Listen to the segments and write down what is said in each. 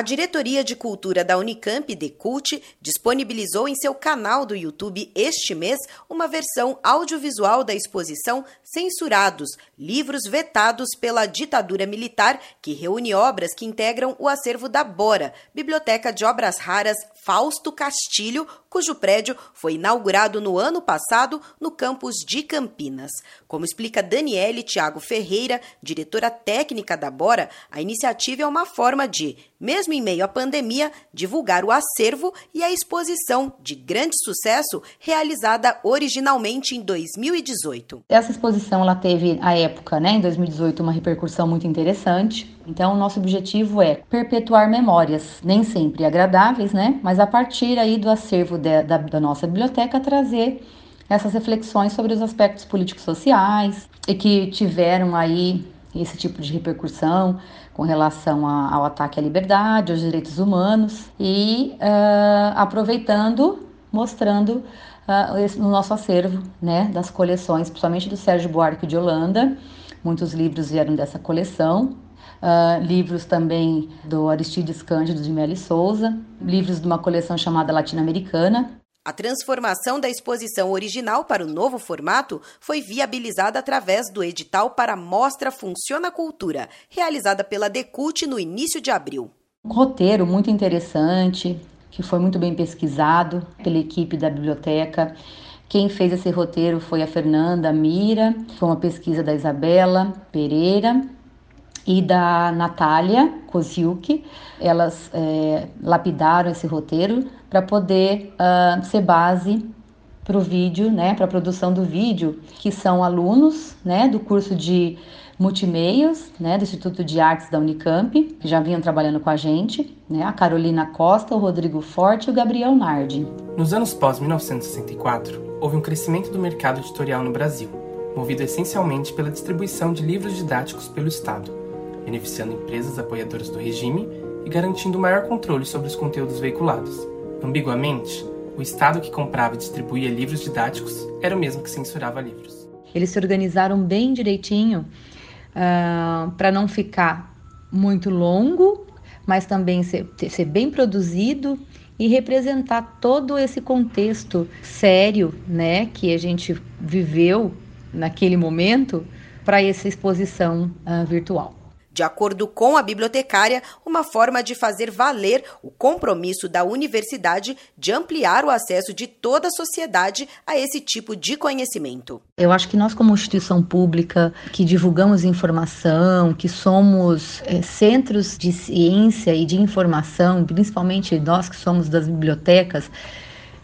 A Diretoria de Cultura da Unicamp, Decult, disponibilizou em seu canal do YouTube este mês uma versão audiovisual da exposição Censurados, livros vetados pela ditadura militar, que reúne obras que integram o acervo da Bora, Biblioteca de Obras Raras Fausto Castilho, cujo prédio foi inaugurado no ano passado no campus de Campinas. Como explica Daniele Tiago Ferreira, diretora técnica da Bora, a iniciativa é uma forma de, mesmo em meio à pandemia, divulgar o acervo e a exposição de grande sucesso realizada originalmente em 2018. Essa exposição ela teve, à época, né, em 2018, uma repercussão muito interessante. Então, nosso objetivo é perpetuar memórias, nem sempre agradáveis, né? Mas a partir aí do acervo de, da, da nossa biblioteca, trazer essas reflexões sobre os aspectos políticos sociais e que tiveram aí esse tipo de repercussão com relação a, ao ataque à liberdade, aos direitos humanos e uh, aproveitando, mostrando uh, esse, no nosso acervo, né, das coleções, principalmente do Sérgio Buarque de Holanda. Muitos livros vieram dessa coleção uh, livros também do Aristides Cândido de Meli Souza, livros de uma coleção chamada Latino-Americana. A transformação da exposição original para o novo formato foi viabilizada através do edital para a Mostra Funciona Cultura, realizada pela Decult no início de abril. Um roteiro muito interessante, que foi muito bem pesquisado pela equipe da biblioteca. Quem fez esse roteiro foi a Fernanda Mira, foi uma pesquisa da Isabela Pereira e da Natália Koziuk. Elas é, lapidaram esse roteiro para poder uh, ser base para o vídeo, né, para a produção do vídeo, que são alunos né, do curso de multimeios, né, do Instituto de Artes da Unicamp, que já vinham trabalhando com a gente, né, a Carolina Costa, o Rodrigo Forte e o Gabriel Nardi. Nos anos pós-1964, houve um crescimento do mercado editorial no Brasil, movido essencialmente pela distribuição de livros didáticos pelo Estado beneficiando empresas apoiadoras do regime e garantindo maior controle sobre os conteúdos veiculados. Ambiguamente, o Estado que comprava e distribuía livros didáticos era o mesmo que censurava livros. Eles se organizaram bem direitinho uh, ah, para não ficar muito longo, mas também ser, ser bem produzido e representar todo esse contexto sério, né, que a gente viveu naquele momento para essa exposição uh, virtual. De acordo com a bibliotecária, uma forma de fazer valer o compromisso da universidade de ampliar o acesso de toda a sociedade a esse tipo de conhecimento. Eu acho que nós, como instituição pública, que divulgamos informação, que somos é, centros de ciência e de informação, principalmente nós que somos das bibliotecas,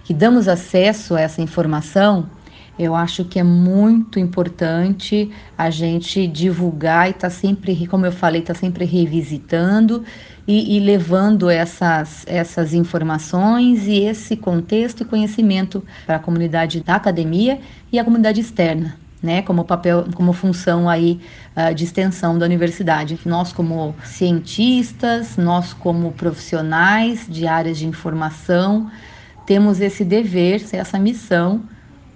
que damos acesso a essa informação, eu acho que é muito importante a gente divulgar e tá sempre, como eu falei, tá sempre revisitando e, e, levando essas, essas informações e esse contexto e conhecimento para a comunidade da academia e a comunidade externa. Né, como papel, como função aí uh, de extensão da universidade. Nós como cientistas, nós como profissionais de áreas de informação, temos esse dever, essa missão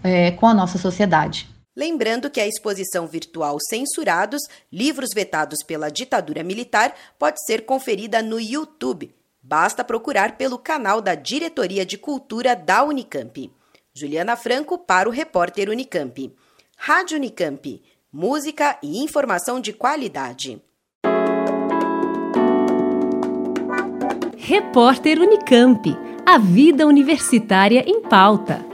é, com a nossa sociedade. Lembrando que a exposição virtual Censurados, livros vetados pela ditadura militar, pode ser conferida no YouTube. Basta procurar pelo canal da Diretoria de Cultura da Unicamp. Juliana Franco para o repórter Unicamp. Rádio Unicamp. Música e informação de qualidade. Repórter Unicamp. A vida universitária em pauta.